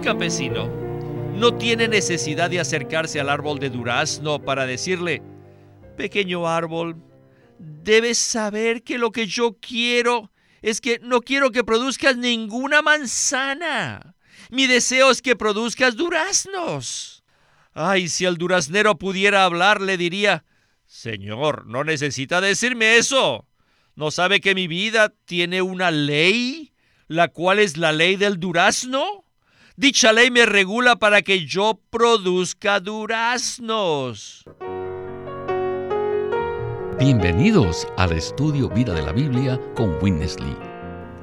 campesino no tiene necesidad de acercarse al árbol de durazno para decirle, pequeño árbol, debes saber que lo que yo quiero es que no quiero que produzcas ninguna manzana. Mi deseo es que produzcas duraznos. Ay, si el duraznero pudiera hablar, le diría, Señor, no necesita decirme eso. ¿No sabe que mi vida tiene una ley, la cual es la ley del durazno? Dicha ley me regula para que yo produzca duraznos. Bienvenidos al estudio Vida de la Biblia con Witness Lee.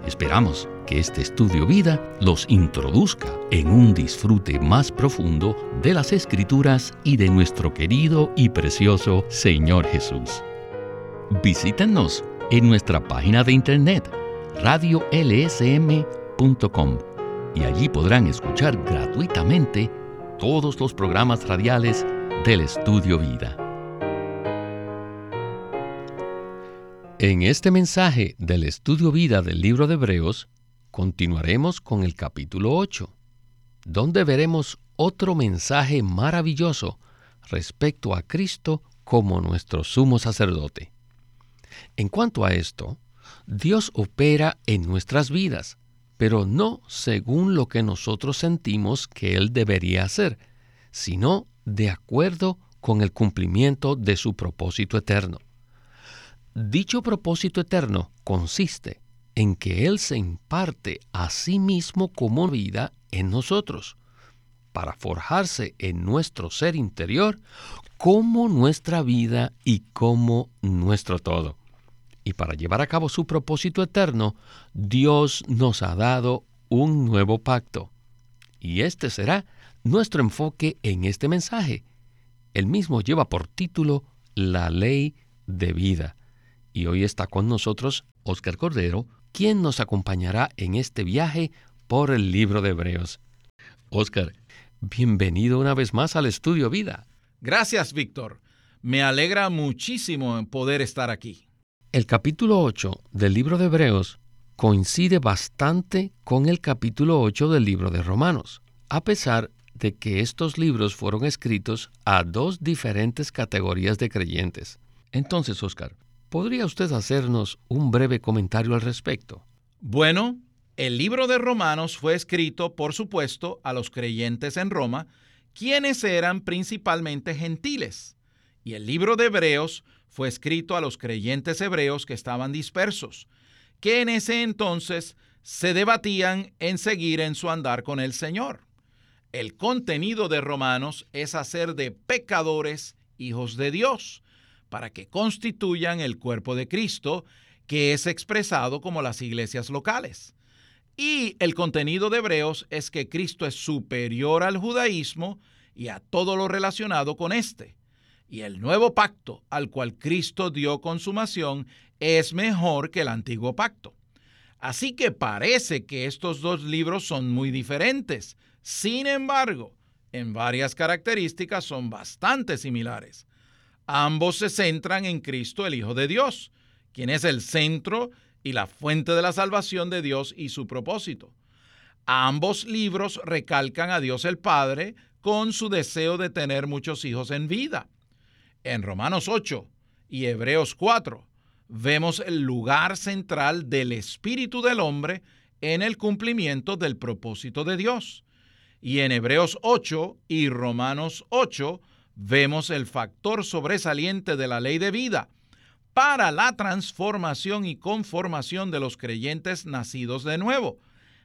Esperamos que este estudio vida los introduzca en un disfrute más profundo de las escrituras y de nuestro querido y precioso Señor Jesús. Visítenos en nuestra página de internet radiolsm.com y allí podrán escuchar gratuitamente todos los programas radiales del estudio vida. En este mensaje del estudio vida del libro de Hebreos, continuaremos con el capítulo 8, donde veremos otro mensaje maravilloso respecto a Cristo como nuestro sumo sacerdote. En cuanto a esto, Dios opera en nuestras vidas, pero no según lo que nosotros sentimos que Él debería hacer, sino de acuerdo con el cumplimiento de su propósito eterno. Dicho propósito eterno consiste en que Él se imparte a sí mismo como vida en nosotros, para forjarse en nuestro ser interior como nuestra vida y como nuestro todo. Y para llevar a cabo su propósito eterno, Dios nos ha dado un nuevo pacto. Y este será nuestro enfoque en este mensaje. El mismo lleva por título La ley de vida. Y hoy está con nosotros Oscar Cordero, quien nos acompañará en este viaje por el libro de Hebreos. Oscar, bienvenido una vez más al estudio Vida. Gracias, Víctor. Me alegra muchísimo poder estar aquí. El capítulo 8 del libro de Hebreos coincide bastante con el capítulo 8 del libro de Romanos, a pesar de que estos libros fueron escritos a dos diferentes categorías de creyentes. Entonces, Oscar, ¿Podría usted hacernos un breve comentario al respecto? Bueno, el libro de Romanos fue escrito, por supuesto, a los creyentes en Roma, quienes eran principalmente gentiles. Y el libro de Hebreos fue escrito a los creyentes hebreos que estaban dispersos, que en ese entonces se debatían en seguir en su andar con el Señor. El contenido de Romanos es hacer de pecadores hijos de Dios para que constituyan el cuerpo de Cristo, que es expresado como las iglesias locales. Y el contenido de Hebreos es que Cristo es superior al judaísmo y a todo lo relacionado con éste. Y el nuevo pacto al cual Cristo dio consumación es mejor que el antiguo pacto. Así que parece que estos dos libros son muy diferentes. Sin embargo, en varias características son bastante similares. Ambos se centran en Cristo, el Hijo de Dios, quien es el centro y la fuente de la salvación de Dios y su propósito. Ambos libros recalcan a Dios el Padre con su deseo de tener muchos hijos en vida. En Romanos 8 y Hebreos 4 vemos el lugar central del espíritu del hombre en el cumplimiento del propósito de Dios. Y en Hebreos 8 y Romanos 8 vemos el factor sobresaliente de la ley de vida para la transformación y conformación de los creyentes nacidos de nuevo,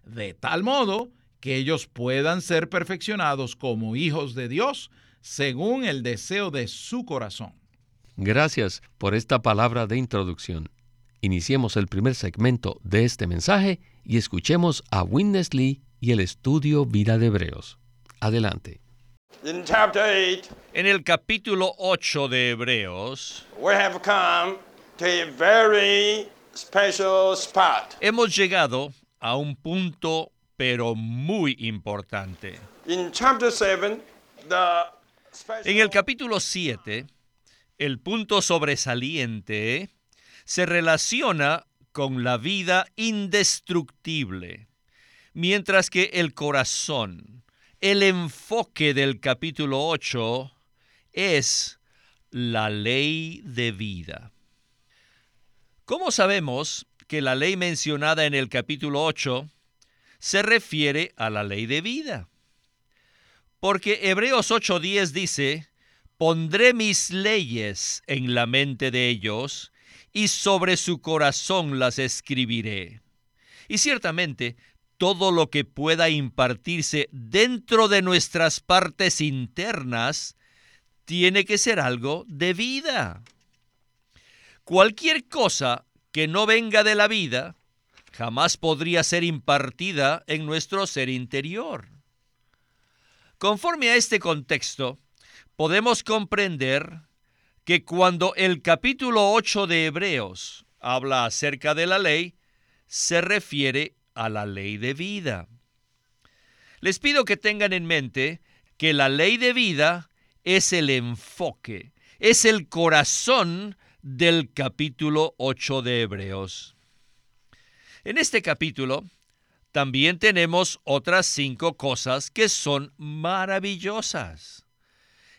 de tal modo que ellos puedan ser perfeccionados como hijos de Dios según el deseo de su corazón. Gracias por esta palabra de introducción. Iniciemos el primer segmento de este mensaje y escuchemos a Witness Lee y el estudio Vida de Hebreos. Adelante. En el capítulo 8 de Hebreos, hemos llegado a un punto pero muy importante. En el capítulo 7, el punto sobresaliente se relaciona con la vida indestructible. mientras que el corazón, el enfoque del capítulo 8 es la ley de vida. ¿Cómo sabemos que la ley mencionada en el capítulo 8 se refiere a la ley de vida? Porque Hebreos 8:10 dice, pondré mis leyes en la mente de ellos y sobre su corazón las escribiré. Y ciertamente, todo lo que pueda impartirse dentro de nuestras partes internas tiene que ser algo de vida. Cualquier cosa que no venga de la vida jamás podría ser impartida en nuestro ser interior. Conforme a este contexto, podemos comprender que cuando el capítulo 8 de Hebreos habla acerca de la ley, se refiere a la ley de vida. Les pido que tengan en mente que la ley de vida es el enfoque, es el corazón del capítulo 8 de Hebreos. En este capítulo también tenemos otras cinco cosas que son maravillosas.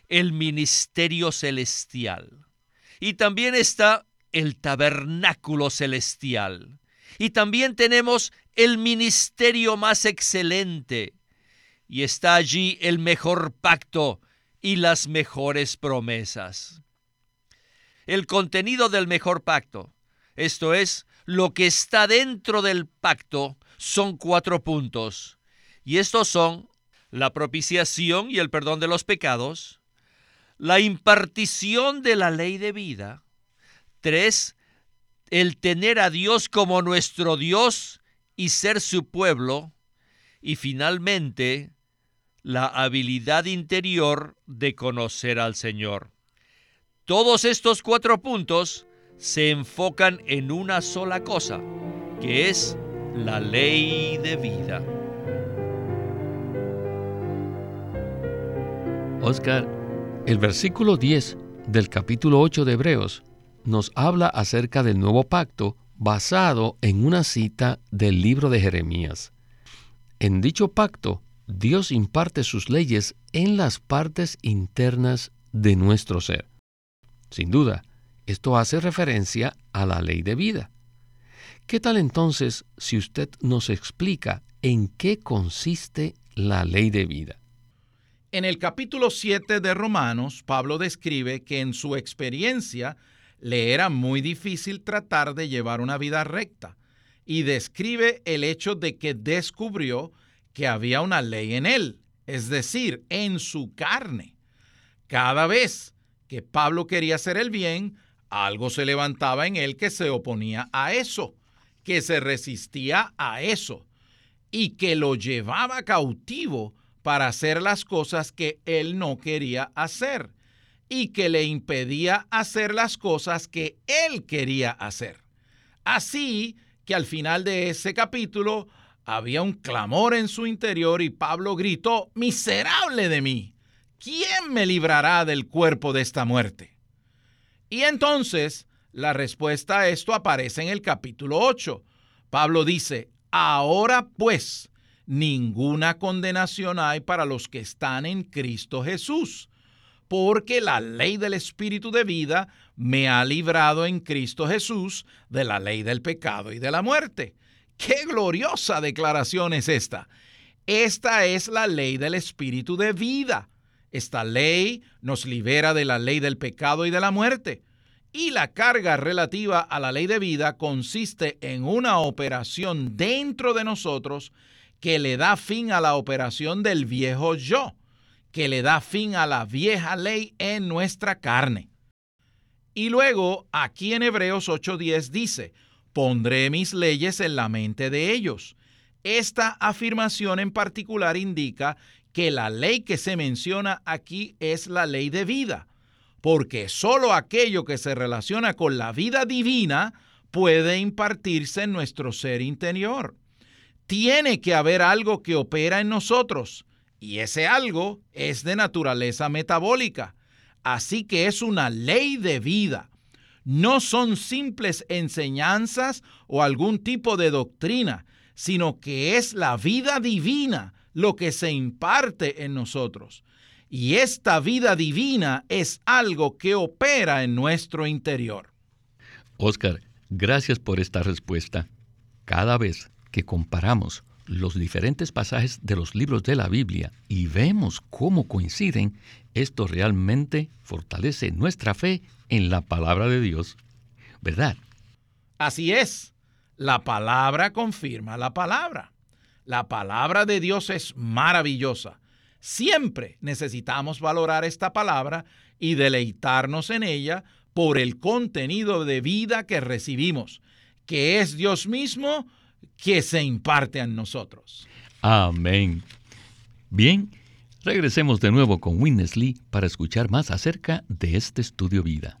El ministerio celestial. Y también está el tabernáculo celestial. Y también tenemos el ministerio más excelente. Y está allí el mejor pacto y las mejores promesas. El contenido del mejor pacto, esto es, lo que está dentro del pacto, son cuatro puntos. Y estos son la propiciación y el perdón de los pecados, la impartición de la ley de vida, tres, el tener a Dios como nuestro Dios y ser su pueblo, y finalmente la habilidad interior de conocer al Señor. Todos estos cuatro puntos se enfocan en una sola cosa, que es la ley de vida. Oscar, el versículo 10 del capítulo 8 de Hebreos nos habla acerca del nuevo pacto basado en una cita del libro de Jeremías. En dicho pacto, Dios imparte sus leyes en las partes internas de nuestro ser. Sin duda, esto hace referencia a la ley de vida. ¿Qué tal entonces si usted nos explica en qué consiste la ley de vida? En el capítulo 7 de Romanos, Pablo describe que en su experiencia le era muy difícil tratar de llevar una vida recta y describe el hecho de que descubrió que había una ley en él, es decir, en su carne. Cada vez que Pablo quería hacer el bien, algo se levantaba en él que se oponía a eso, que se resistía a eso y que lo llevaba cautivo para hacer las cosas que él no quería hacer y que le impedía hacer las cosas que él quería hacer. Así que al final de ese capítulo había un clamor en su interior y Pablo gritó, miserable de mí, ¿quién me librará del cuerpo de esta muerte? Y entonces la respuesta a esto aparece en el capítulo 8. Pablo dice, ahora pues, ninguna condenación hay para los que están en Cristo Jesús, porque la ley del Espíritu de vida me ha librado en Cristo Jesús de la ley del pecado y de la muerte. ¡Qué gloriosa declaración es esta! Esta es la ley del espíritu de vida. Esta ley nos libera de la ley del pecado y de la muerte. Y la carga relativa a la ley de vida consiste en una operación dentro de nosotros que le da fin a la operación del viejo yo, que le da fin a la vieja ley en nuestra carne. Y luego, aquí en Hebreos 8:10 dice, pondré mis leyes en la mente de ellos. Esta afirmación en particular indica que la ley que se menciona aquí es la ley de vida, porque sólo aquello que se relaciona con la vida divina puede impartirse en nuestro ser interior. Tiene que haber algo que opera en nosotros, y ese algo es de naturaleza metabólica. Así que es una ley de vida no son simples enseñanzas o algún tipo de doctrina, sino que es la vida divina lo que se imparte en nosotros. Y esta vida divina es algo que opera en nuestro interior. Oscar, gracias por esta respuesta. Cada vez que comparamos los diferentes pasajes de los libros de la Biblia y vemos cómo coinciden, esto realmente fortalece nuestra fe en la palabra de Dios. ¿Verdad? Así es. La palabra confirma la palabra. La palabra de Dios es maravillosa. Siempre necesitamos valorar esta palabra y deleitarnos en ella por el contenido de vida que recibimos, que es Dios mismo que se imparte a nosotros. Amén. Bien, regresemos de nuevo con Winnesley para escuchar más acerca de este estudio vida.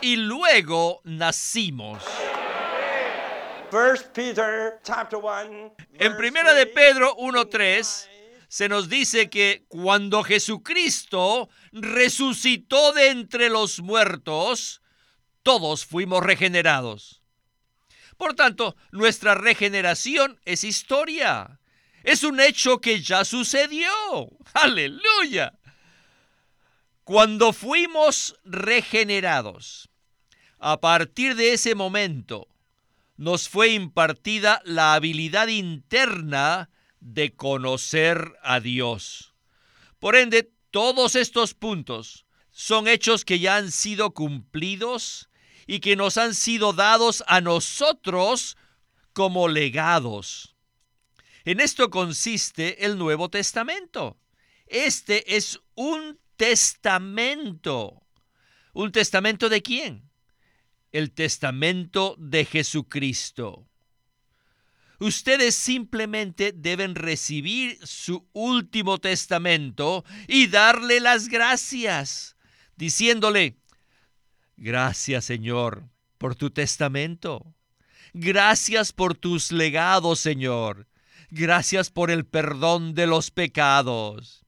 Y luego nacimos. en primera de Pedro 1:3 se nos dice que cuando Jesucristo resucitó de entre los muertos, todos fuimos regenerados. Por tanto, nuestra regeneración es historia. Es un hecho que ya sucedió. Aleluya. Cuando fuimos regenerados, a partir de ese momento, nos fue impartida la habilidad interna de conocer a Dios. Por ende, todos estos puntos son hechos que ya han sido cumplidos y que nos han sido dados a nosotros como legados. En esto consiste el Nuevo Testamento. Este es un testamento. ¿Un testamento de quién? El testamento de Jesucristo. Ustedes simplemente deben recibir su último testamento y darle las gracias, diciéndole, gracias Señor por tu testamento. Gracias por tus legados, Señor. Gracias por el perdón de los pecados.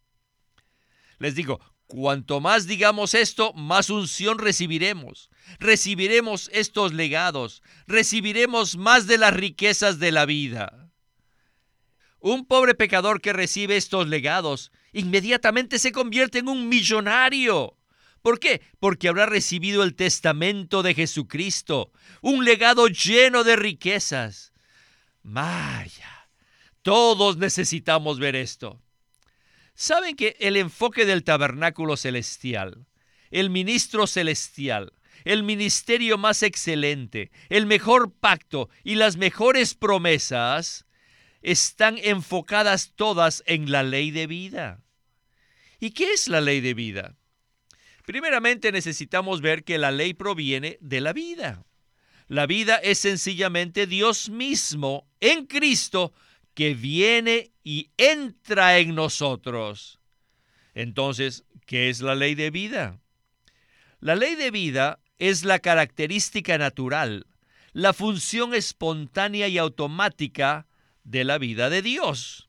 Les digo, Cuanto más digamos esto, más unción recibiremos. Recibiremos estos legados, recibiremos más de las riquezas de la vida. Un pobre pecador que recibe estos legados inmediatamente se convierte en un millonario. ¿Por qué? Porque habrá recibido el testamento de Jesucristo, un legado lleno de riquezas. Vaya, todos necesitamos ver esto. ¿Saben que el enfoque del tabernáculo celestial, el ministro celestial, el ministerio más excelente, el mejor pacto y las mejores promesas están enfocadas todas en la ley de vida? ¿Y qué es la ley de vida? Primeramente necesitamos ver que la ley proviene de la vida. La vida es sencillamente Dios mismo en Cristo que viene y entra en nosotros. Entonces, ¿qué es la ley de vida? La ley de vida es la característica natural, la función espontánea y automática de la vida de Dios.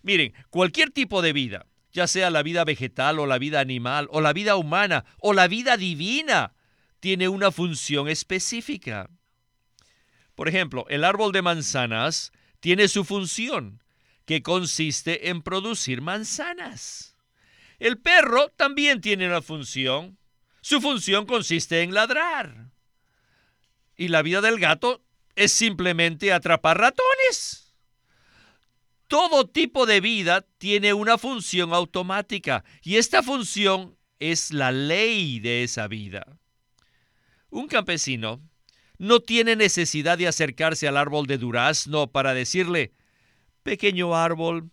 Miren, cualquier tipo de vida, ya sea la vida vegetal o la vida animal o la vida humana o la vida divina, tiene una función específica. Por ejemplo, el árbol de manzanas tiene su función, que consiste en producir manzanas. El perro también tiene una función. Su función consiste en ladrar. Y la vida del gato es simplemente atrapar ratones. Todo tipo de vida tiene una función automática y esta función es la ley de esa vida. Un campesino no tiene necesidad de acercarse al árbol de durazno para decirle, pequeño árbol,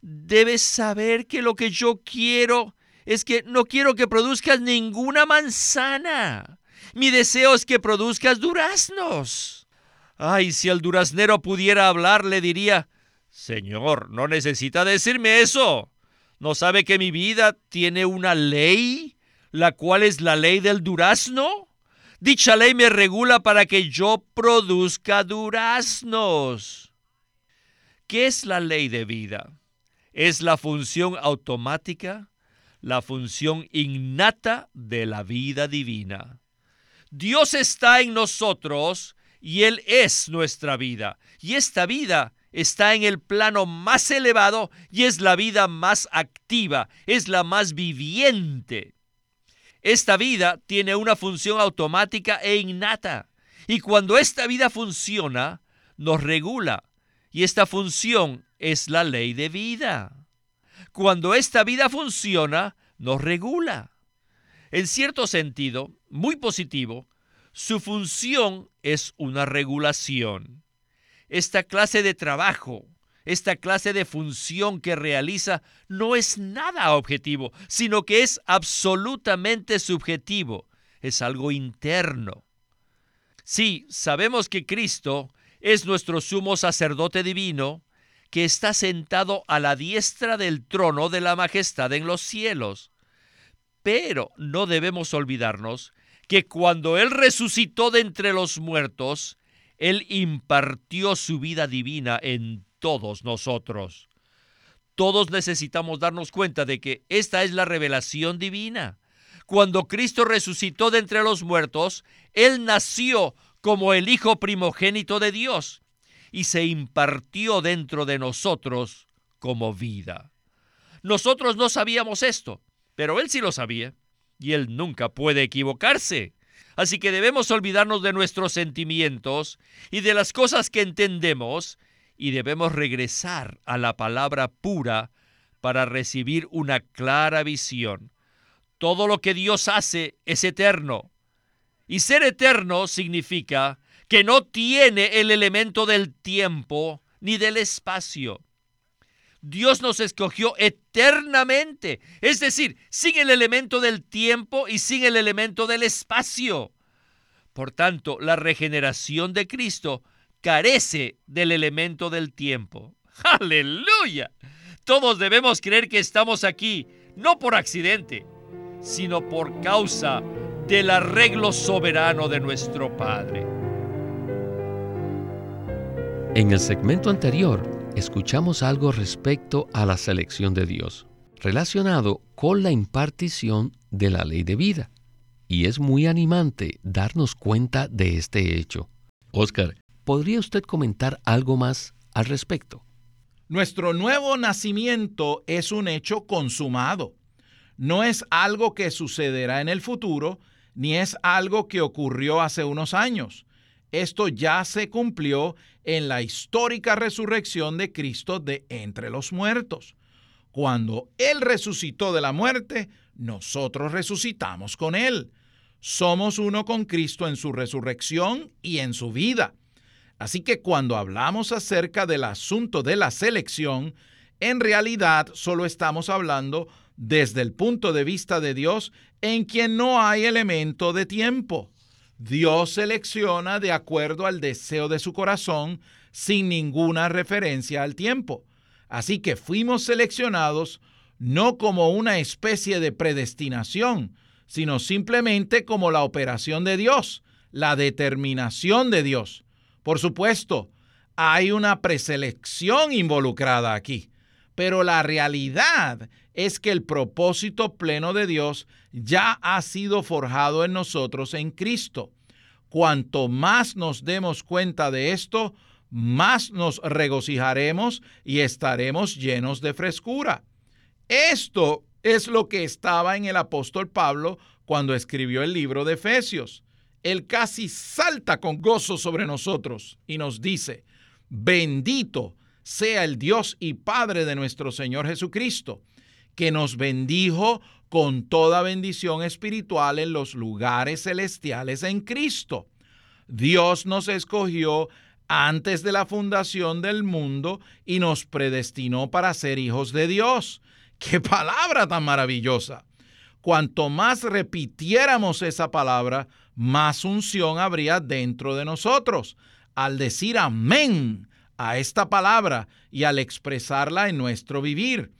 debes saber que lo que yo quiero es que no quiero que produzcas ninguna manzana. Mi deseo es que produzcas duraznos. Ay, si el duraznero pudiera hablar, le diría, Señor, no necesita decirme eso. ¿No sabe que mi vida tiene una ley, la cual es la ley del durazno? Dicha ley me regula para que yo produzca duraznos. ¿Qué es la ley de vida? Es la función automática, la función innata de la vida divina. Dios está en nosotros y Él es nuestra vida. Y esta vida está en el plano más elevado y es la vida más activa, es la más viviente. Esta vida tiene una función automática e innata. Y cuando esta vida funciona, nos regula. Y esta función es la ley de vida. Cuando esta vida funciona, nos regula. En cierto sentido, muy positivo, su función es una regulación. Esta clase de trabajo, esta clase de función que realiza no es nada objetivo, sino que es absolutamente subjetivo, es algo interno. Sí, sabemos que Cristo es nuestro sumo sacerdote divino, que está sentado a la diestra del trono de la majestad en los cielos. Pero no debemos olvidarnos que cuando Él resucitó de entre los muertos, Él impartió su vida divina en todos nosotros. Todos necesitamos darnos cuenta de que esta es la revelación divina. Cuando Cristo resucitó de entre los muertos, Él nació como el Hijo primogénito de Dios y se impartió dentro de nosotros como vida. Nosotros no sabíamos esto, pero Él sí lo sabía, y Él nunca puede equivocarse. Así que debemos olvidarnos de nuestros sentimientos y de las cosas que entendemos, y debemos regresar a la palabra pura para recibir una clara visión. Todo lo que Dios hace es eterno. Y ser eterno significa que no tiene el elemento del tiempo ni del espacio. Dios nos escogió eternamente, es decir, sin el elemento del tiempo y sin el elemento del espacio. Por tanto, la regeneración de Cristo carece del elemento del tiempo. Aleluya. Todos debemos creer que estamos aquí, no por accidente, sino por causa del arreglo soberano de nuestro Padre. En el segmento anterior escuchamos algo respecto a la selección de Dios, relacionado con la impartición de la ley de vida. Y es muy animante darnos cuenta de este hecho. Oscar, ¿podría usted comentar algo más al respecto? Nuestro nuevo nacimiento es un hecho consumado. No es algo que sucederá en el futuro, ni es algo que ocurrió hace unos años. Esto ya se cumplió en la histórica resurrección de Cristo de entre los muertos. Cuando Él resucitó de la muerte, nosotros resucitamos con Él. Somos uno con Cristo en su resurrección y en su vida. Así que cuando hablamos acerca del asunto de la selección, en realidad solo estamos hablando desde el punto de vista de Dios en quien no hay elemento de tiempo. Dios selecciona de acuerdo al deseo de su corazón sin ninguna referencia al tiempo. Así que fuimos seleccionados no como una especie de predestinación, sino simplemente como la operación de Dios, la determinación de Dios. Por supuesto, hay una preselección involucrada aquí, pero la realidad es que el propósito pleno de Dios ya ha sido forjado en nosotros en Cristo. Cuanto más nos demos cuenta de esto, más nos regocijaremos y estaremos llenos de frescura. Esto es lo que estaba en el apóstol Pablo cuando escribió el libro de Efesios. Él casi salta con gozo sobre nosotros y nos dice, bendito sea el Dios y Padre de nuestro Señor Jesucristo, que nos bendijo con toda bendición espiritual en los lugares celestiales en Cristo. Dios nos escogió antes de la fundación del mundo y nos predestinó para ser hijos de Dios. ¡Qué palabra tan maravillosa! Cuanto más repitiéramos esa palabra, más unción habría dentro de nosotros. Al decir amén a esta palabra y al expresarla en nuestro vivir.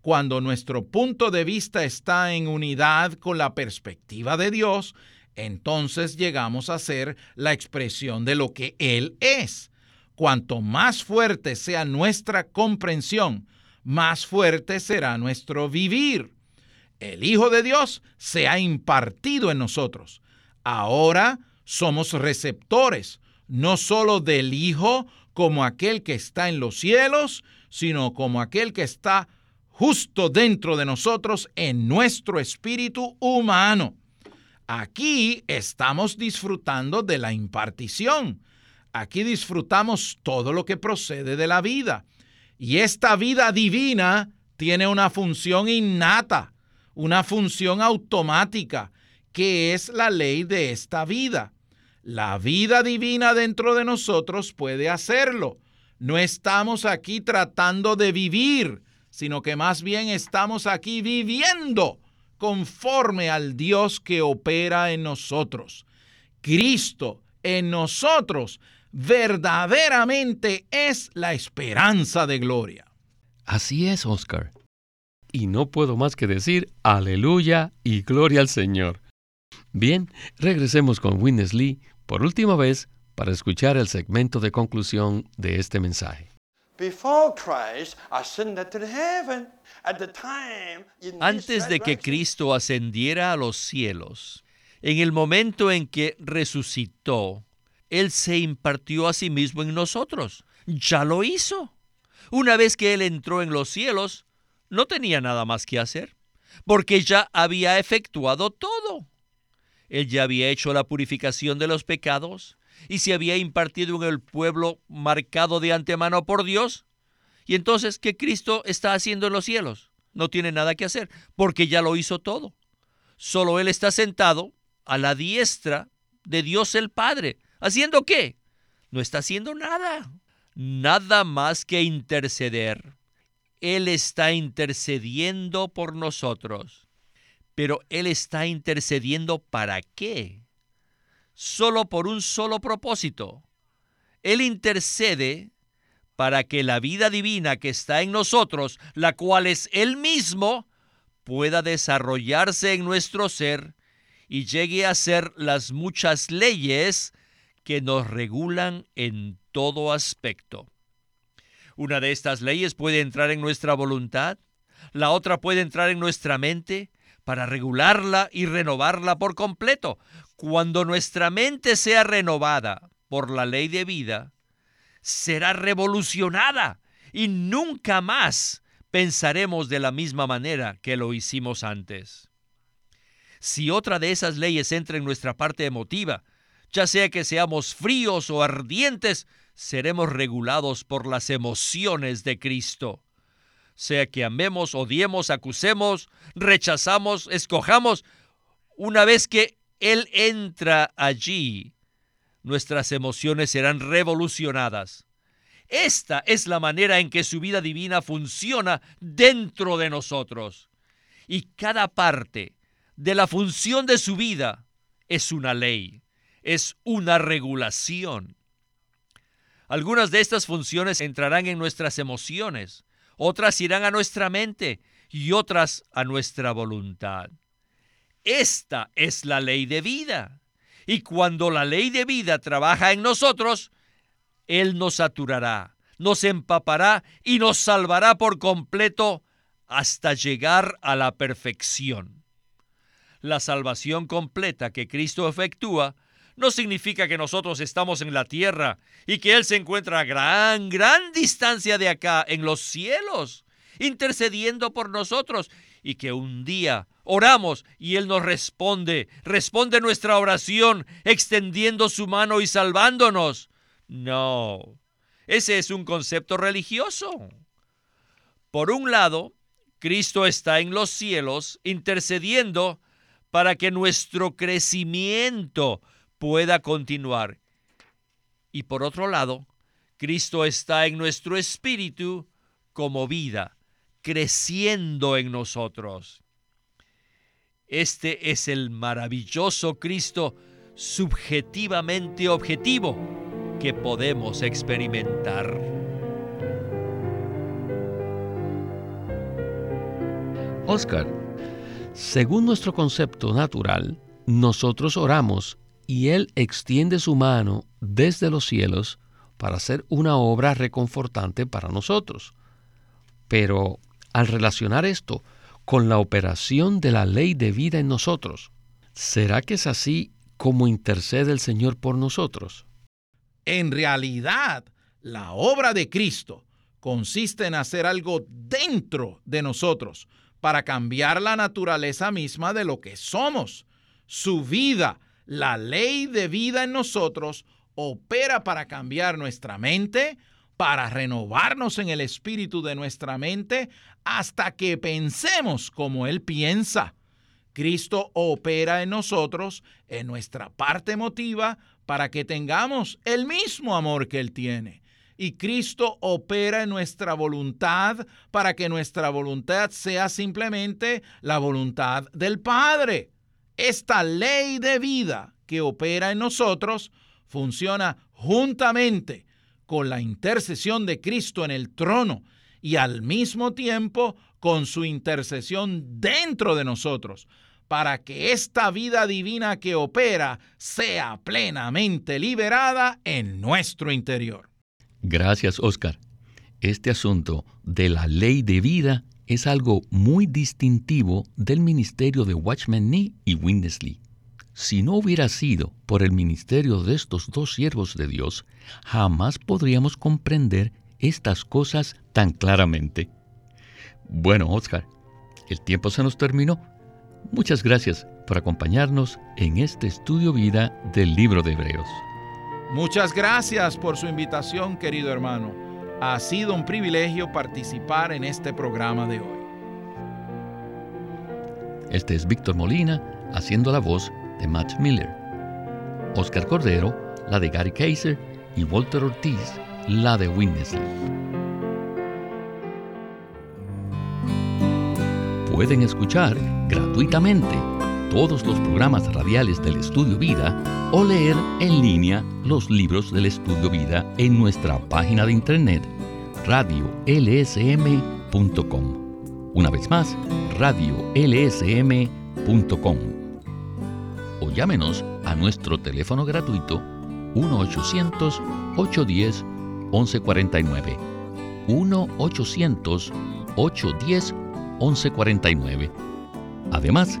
Cuando nuestro punto de vista está en unidad con la perspectiva de Dios, entonces llegamos a ser la expresión de lo que Él es. Cuanto más fuerte sea nuestra comprensión, más fuerte será nuestro vivir. El Hijo de Dios se ha impartido en nosotros. Ahora somos receptores, no solo del Hijo como aquel que está en los cielos, sino como aquel que está justo dentro de nosotros en nuestro espíritu humano. Aquí estamos disfrutando de la impartición. Aquí disfrutamos todo lo que procede de la vida. Y esta vida divina tiene una función innata, una función automática, que es la ley de esta vida. La vida divina dentro de nosotros puede hacerlo. No estamos aquí tratando de vivir, sino que más bien estamos aquí viviendo conforme al Dios que opera en nosotros. Cristo en nosotros verdaderamente es la esperanza de gloria. Así es, Oscar. Y no puedo más que decir aleluya y gloria al Señor. Bien, regresemos con Winnesley por última vez para escuchar el segmento de conclusión de este mensaje. Antes de que Cristo ascendiera a los cielos, en el momento en que resucitó, Él se impartió a sí mismo en nosotros. Ya lo hizo. Una vez que Él entró en los cielos, no tenía nada más que hacer, porque ya había efectuado todo. Él ya había hecho la purificación de los pecados, y se había impartido en el pueblo marcado de antemano por Dios. Y entonces, ¿qué Cristo está haciendo en los cielos? No tiene nada que hacer, porque ya lo hizo todo. Solo Él está sentado a la diestra de Dios el Padre. ¿Haciendo qué? No está haciendo nada. Nada más que interceder. Él está intercediendo por nosotros. Pero Él está intercediendo para qué? solo por un solo propósito. Él intercede para que la vida divina que está en nosotros, la cual es Él mismo, pueda desarrollarse en nuestro ser y llegue a ser las muchas leyes que nos regulan en todo aspecto. Una de estas leyes puede entrar en nuestra voluntad, la otra puede entrar en nuestra mente para regularla y renovarla por completo, cuando nuestra mente sea renovada por la ley de vida, será revolucionada y nunca más pensaremos de la misma manera que lo hicimos antes. Si otra de esas leyes entra en nuestra parte emotiva, ya sea que seamos fríos o ardientes, seremos regulados por las emociones de Cristo. Sea que amemos, odiemos, acusemos, rechazamos, escojamos, una vez que él entra allí, nuestras emociones serán revolucionadas. Esta es la manera en que su vida divina funciona dentro de nosotros. Y cada parte de la función de su vida es una ley, es una regulación. Algunas de estas funciones entrarán en nuestras emociones, otras irán a nuestra mente y otras a nuestra voluntad. Esta es la ley de vida. Y cuando la ley de vida trabaja en nosotros, Él nos saturará, nos empapará y nos salvará por completo hasta llegar a la perfección. La salvación completa que Cristo efectúa no significa que nosotros estamos en la tierra y que Él se encuentra a gran, gran distancia de acá, en los cielos, intercediendo por nosotros y que un día oramos y Él nos responde, responde nuestra oración extendiendo su mano y salvándonos. No, ese es un concepto religioso. Por un lado, Cristo está en los cielos intercediendo para que nuestro crecimiento pueda continuar. Y por otro lado, Cristo está en nuestro espíritu como vida, creciendo en nosotros. Este es el maravilloso Cristo subjetivamente objetivo que podemos experimentar. Oscar, según nuestro concepto natural, nosotros oramos y Él extiende su mano desde los cielos para hacer una obra reconfortante para nosotros. Pero al relacionar esto con la operación de la ley de vida en nosotros, ¿será que es así como intercede el Señor por nosotros? En realidad, la obra de Cristo consiste en hacer algo dentro de nosotros para cambiar la naturaleza misma de lo que somos. Su vida, la ley de vida en nosotros, opera para cambiar nuestra mente, para renovarnos en el espíritu de nuestra mente hasta que pensemos como Él piensa. Cristo opera en nosotros, en nuestra parte emotiva, para que tengamos el mismo amor que Él tiene. Y Cristo opera en nuestra voluntad para que nuestra voluntad sea simplemente la voluntad del Padre. Esta ley de vida que opera en nosotros funciona juntamente con la intercesión de Cristo en el trono y al mismo tiempo con su intercesión dentro de nosotros, para que esta vida divina que opera sea plenamente liberada en nuestro interior. Gracias, Oscar. Este asunto de la ley de vida es algo muy distintivo del ministerio de Watchman Nee y Winnesley. Si no hubiera sido por el ministerio de estos dos siervos de Dios, jamás podríamos comprender estas cosas tan claramente. Bueno, Oscar, el tiempo se nos terminó. Muchas gracias por acompañarnos en este estudio vida del libro de Hebreos. Muchas gracias por su invitación, querido hermano. Ha sido un privilegio participar en este programa de hoy. Este es Víctor Molina haciendo la voz de Matt Miller. Oscar Cordero, la de Gary Kaiser y Walter Ortiz, la de Winnesley. Pueden escuchar gratuitamente todos los programas radiales del Estudio Vida o leer en línea los libros del Estudio Vida en nuestra página de internet radiolsm.com. Una vez más, radiolsm.com. O llámenos a nuestro teléfono gratuito 1-800-810-1149. 1-800-810-1149. Además,